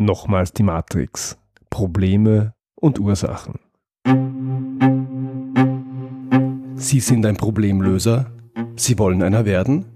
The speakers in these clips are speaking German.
Nochmals die Matrix. Probleme und Ursachen. Sie sind ein Problemlöser? Sie wollen einer werden?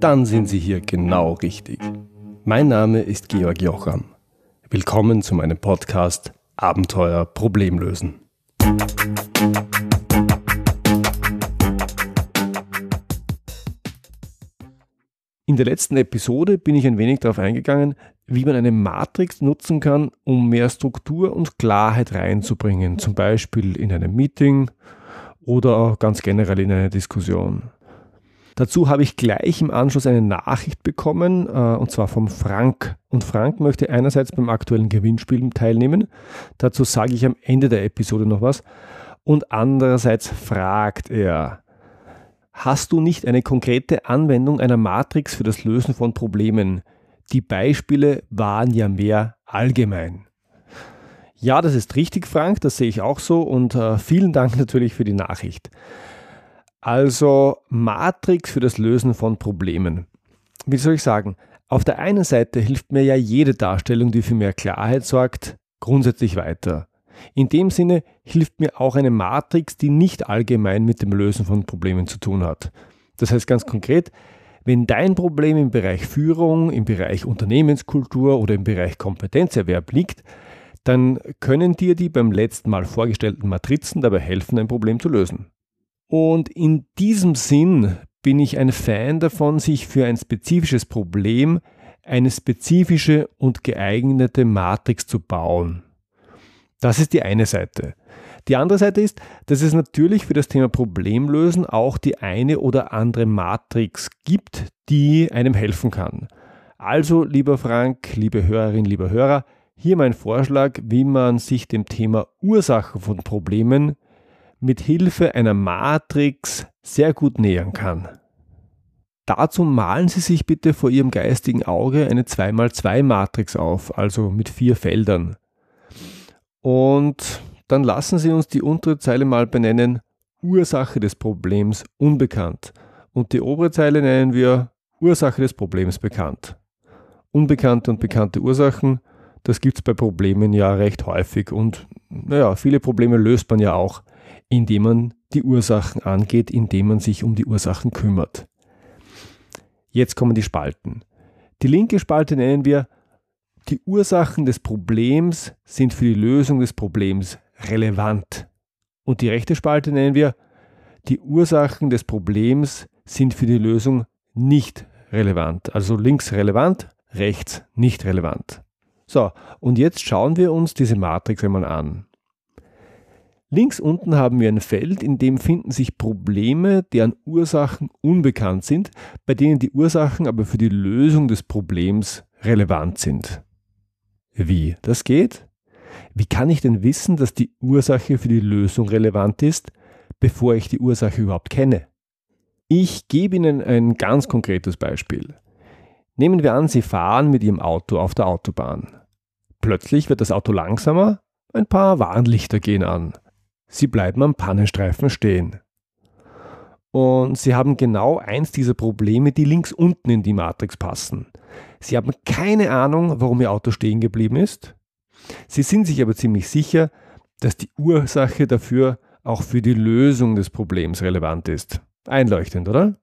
Dann sind Sie hier genau richtig. Mein Name ist Georg Jocham. Willkommen zu meinem Podcast Abenteuer Problemlösen. In der letzten Episode bin ich ein wenig darauf eingegangen, wie man eine Matrix nutzen kann, um mehr Struktur und Klarheit reinzubringen, zum Beispiel in einem Meeting oder auch ganz generell in einer Diskussion. Dazu habe ich gleich im Anschluss eine Nachricht bekommen, äh, und zwar vom Frank. Und Frank möchte einerseits beim aktuellen Gewinnspiel teilnehmen, dazu sage ich am Ende der Episode noch was, und andererseits fragt er, hast du nicht eine konkrete Anwendung einer Matrix für das Lösen von Problemen? Die Beispiele waren ja mehr allgemein. Ja, das ist richtig, Frank, das sehe ich auch so und äh, vielen Dank natürlich für die Nachricht. Also Matrix für das Lösen von Problemen. Wie soll ich sagen? Auf der einen Seite hilft mir ja jede Darstellung, die für mehr Klarheit sorgt, grundsätzlich weiter. In dem Sinne hilft mir auch eine Matrix, die nicht allgemein mit dem Lösen von Problemen zu tun hat. Das heißt ganz konkret, wenn dein Problem im Bereich Führung, im Bereich Unternehmenskultur oder im Bereich Kompetenzerwerb liegt, dann können dir die beim letzten Mal vorgestellten Matrizen dabei helfen, ein Problem zu lösen. Und in diesem Sinn bin ich ein Fan davon, sich für ein spezifisches Problem eine spezifische und geeignete Matrix zu bauen. Das ist die eine Seite. Die andere Seite ist, dass es natürlich für das Thema Problemlösen auch die eine oder andere Matrix gibt, die einem helfen kann. Also, lieber Frank, liebe Hörerin, lieber Hörer, hier mein Vorschlag, wie man sich dem Thema Ursachen von Problemen mit Hilfe einer Matrix sehr gut nähern kann. Dazu malen Sie sich bitte vor Ihrem geistigen Auge eine 2x2 Matrix auf, also mit vier Feldern. Und dann lassen Sie uns die untere Zeile mal benennen Ursache des Problems unbekannt und die obere Zeile nennen wir Ursache des Problems bekannt. Unbekannte und bekannte Ursachen, das gibt es bei Problemen ja recht häufig und naja, viele Probleme löst man ja auch, indem man die Ursachen angeht, indem man sich um die Ursachen kümmert. Jetzt kommen die Spalten. Die linke Spalte nennen wir die Ursachen des Problems sind für die Lösung des Problems relevant. Und die rechte Spalte nennen wir, die Ursachen des Problems sind für die Lösung nicht relevant. Also links relevant, rechts nicht relevant. So, und jetzt schauen wir uns diese Matrix einmal an. Links unten haben wir ein Feld, in dem finden sich Probleme, deren Ursachen unbekannt sind, bei denen die Ursachen aber für die Lösung des Problems relevant sind. Wie das geht? Wie kann ich denn wissen, dass die Ursache für die Lösung relevant ist, bevor ich die Ursache überhaupt kenne? Ich gebe Ihnen ein ganz konkretes Beispiel. Nehmen wir an, Sie fahren mit Ihrem Auto auf der Autobahn. Plötzlich wird das Auto langsamer, ein paar Warnlichter gehen an. Sie bleiben am Pannenstreifen stehen. Und Sie haben genau eins dieser Probleme, die links unten in die Matrix passen. Sie haben keine Ahnung, warum Ihr Auto stehen geblieben ist. Sie sind sich aber ziemlich sicher, dass die Ursache dafür auch für die Lösung des Problems relevant ist. Einleuchtend, oder?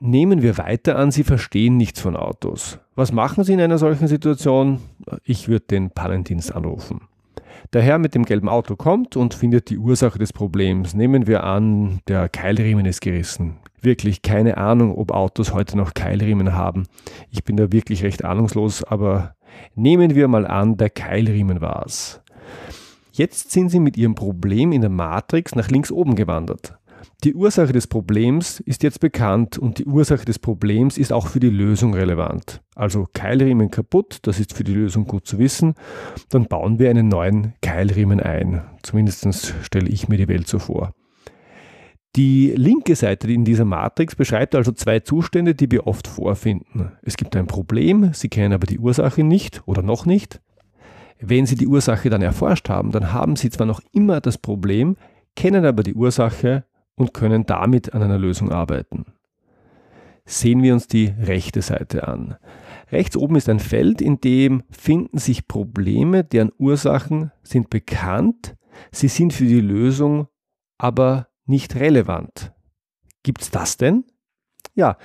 Nehmen wir weiter an, Sie verstehen nichts von Autos. Was machen Sie in einer solchen Situation? Ich würde den Pannendienst anrufen. Der Herr mit dem gelben Auto kommt und findet die Ursache des Problems. Nehmen wir an, der Keilriemen ist gerissen. Wirklich keine Ahnung, ob Autos heute noch Keilriemen haben. Ich bin da wirklich recht ahnungslos, aber nehmen wir mal an, der Keilriemen war es. Jetzt sind Sie mit Ihrem Problem in der Matrix nach links oben gewandert. Die Ursache des Problems ist jetzt bekannt und die Ursache des Problems ist auch für die Lösung relevant. Also Keilriemen kaputt, das ist für die Lösung gut zu wissen. Dann bauen wir einen neuen Keilriemen ein. Zumindest stelle ich mir die Welt so vor. Die linke Seite in dieser Matrix beschreibt also zwei Zustände, die wir oft vorfinden. Es gibt ein Problem, Sie kennen aber die Ursache nicht oder noch nicht. Wenn Sie die Ursache dann erforscht haben, dann haben Sie zwar noch immer das Problem, kennen aber die Ursache und können damit an einer Lösung arbeiten. Sehen wir uns die rechte Seite an. Rechts oben ist ein Feld, in dem finden sich Probleme, deren Ursachen sind bekannt, sie sind für die Lösung aber nicht relevant. Gibt's das denn? Ja,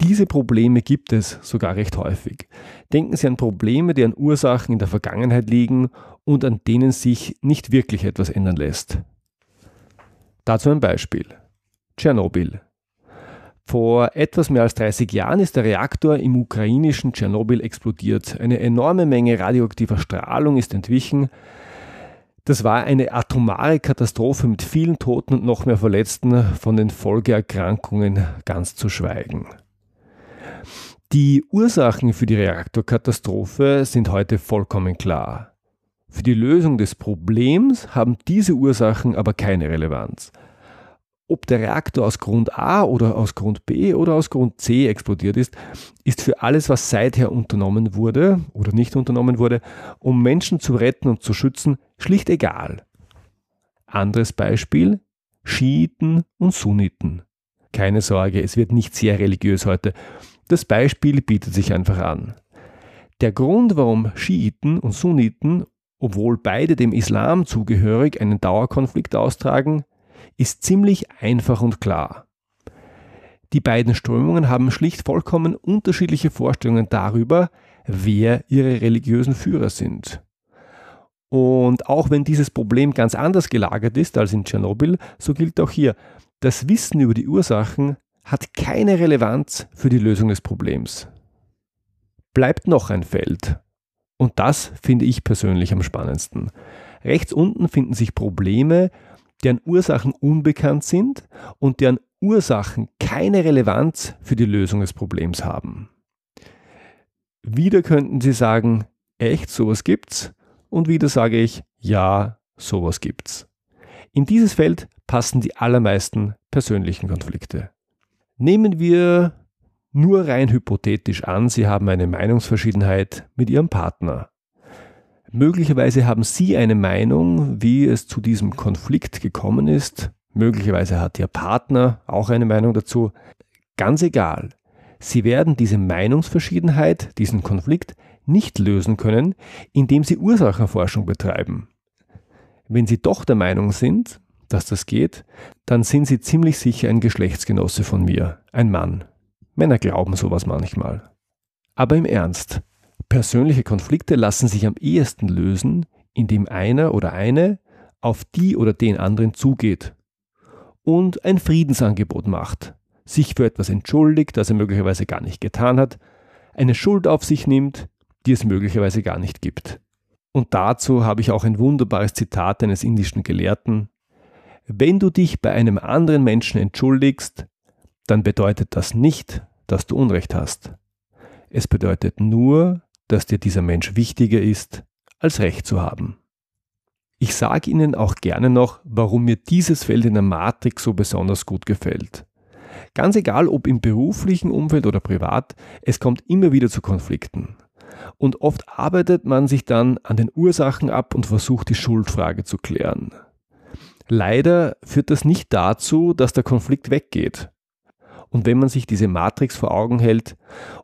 diese Probleme gibt es sogar recht häufig. Denken Sie an Probleme, deren Ursachen in der Vergangenheit liegen und an denen sich nicht wirklich etwas ändern lässt. Dazu ein Beispiel. Tschernobyl. Vor etwas mehr als 30 Jahren ist der Reaktor im ukrainischen Tschernobyl explodiert. Eine enorme Menge radioaktiver Strahlung ist entwichen. Das war eine atomare Katastrophe mit vielen Toten und noch mehr Verletzten, von den Folgeerkrankungen ganz zu schweigen. Die Ursachen für die Reaktorkatastrophe sind heute vollkommen klar. Für die Lösung des Problems haben diese Ursachen aber keine Relevanz. Ob der Reaktor aus Grund A oder aus Grund B oder aus Grund C explodiert ist, ist für alles, was seither unternommen wurde oder nicht unternommen wurde, um Menschen zu retten und zu schützen, schlicht egal. Anderes Beispiel, Schiiten und Sunniten. Keine Sorge, es wird nicht sehr religiös heute. Das Beispiel bietet sich einfach an. Der Grund, warum Schiiten und Sunniten, obwohl beide dem Islam zugehörig, einen Dauerkonflikt austragen, ist ziemlich einfach und klar. Die beiden Strömungen haben schlicht vollkommen unterschiedliche Vorstellungen darüber, wer ihre religiösen Führer sind. Und auch wenn dieses Problem ganz anders gelagert ist als in Tschernobyl, so gilt auch hier, das Wissen über die Ursachen hat keine Relevanz für die Lösung des Problems. Bleibt noch ein Feld. Und das finde ich persönlich am spannendsten. Rechts unten finden sich Probleme, deren Ursachen unbekannt sind und deren Ursachen keine Relevanz für die Lösung des Problems haben. Wieder könnten Sie sagen, echt, sowas gibt's? Und wieder sage ich, ja, sowas gibt's. In dieses Feld passen die allermeisten persönlichen Konflikte. Nehmen wir nur rein hypothetisch an, Sie haben eine Meinungsverschiedenheit mit Ihrem Partner. Möglicherweise haben Sie eine Meinung, wie es zu diesem Konflikt gekommen ist. Möglicherweise hat Ihr Partner auch eine Meinung dazu. Ganz egal. Sie werden diese Meinungsverschiedenheit, diesen Konflikt nicht lösen können, indem Sie Ursachenforschung betreiben. Wenn Sie doch der Meinung sind, dass das geht, dann sind Sie ziemlich sicher ein Geschlechtsgenosse von mir, ein Mann. Männer glauben sowas manchmal. Aber im Ernst, Persönliche Konflikte lassen sich am ehesten lösen, indem einer oder eine auf die oder den anderen zugeht und ein Friedensangebot macht, sich für etwas entschuldigt, das er möglicherweise gar nicht getan hat, eine Schuld auf sich nimmt, die es möglicherweise gar nicht gibt. Und dazu habe ich auch ein wunderbares Zitat eines indischen Gelehrten. Wenn du dich bei einem anderen Menschen entschuldigst, dann bedeutet das nicht, dass du Unrecht hast. Es bedeutet nur, dass dir dieser Mensch wichtiger ist, als Recht zu haben. Ich sage Ihnen auch gerne noch, warum mir dieses Feld in der Matrix so besonders gut gefällt. Ganz egal, ob im beruflichen Umfeld oder privat, es kommt immer wieder zu Konflikten. Und oft arbeitet man sich dann an den Ursachen ab und versucht die Schuldfrage zu klären. Leider führt das nicht dazu, dass der Konflikt weggeht. Und wenn man sich diese Matrix vor Augen hält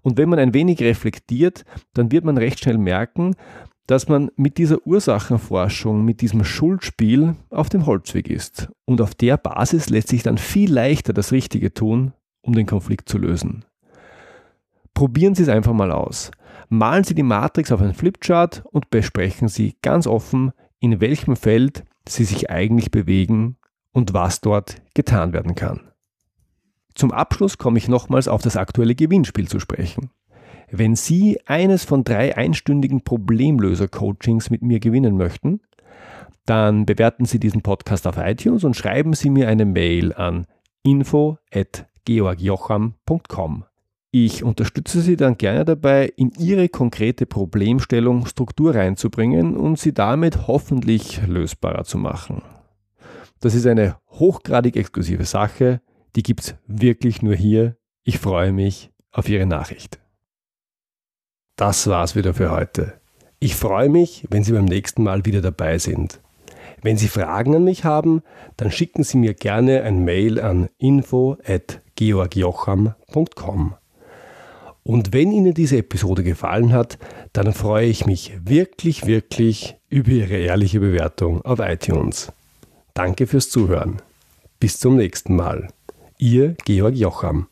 und wenn man ein wenig reflektiert, dann wird man recht schnell merken, dass man mit dieser Ursachenforschung, mit diesem Schuldspiel auf dem Holzweg ist. Und auf der Basis lässt sich dann viel leichter das Richtige tun, um den Konflikt zu lösen. Probieren Sie es einfach mal aus. Malen Sie die Matrix auf einen Flipchart und besprechen Sie ganz offen, in welchem Feld Sie sich eigentlich bewegen und was dort getan werden kann. Zum Abschluss komme ich nochmals auf das aktuelle Gewinnspiel zu sprechen. Wenn Sie eines von drei einstündigen Problemlöser-Coachings mit mir gewinnen möchten, dann bewerten Sie diesen Podcast auf iTunes und schreiben Sie mir eine Mail an info.georgjocham.com. Ich unterstütze Sie dann gerne dabei, in Ihre konkrete Problemstellung Struktur reinzubringen und sie damit hoffentlich lösbarer zu machen. Das ist eine hochgradig exklusive Sache die gibt es wirklich nur hier. Ich freue mich auf Ihre Nachricht. Das war's wieder für heute. Ich freue mich, wenn Sie beim nächsten Mal wieder dabei sind. Wenn Sie Fragen an mich haben, dann schicken Sie mir gerne ein Mail an info@georgjocham.com. Und wenn Ihnen diese Episode gefallen hat, dann freue ich mich wirklich, wirklich über Ihre ehrliche Bewertung auf iTunes. Danke fürs Zuhören. Bis zum nächsten Mal. Ihr Georg Jocham.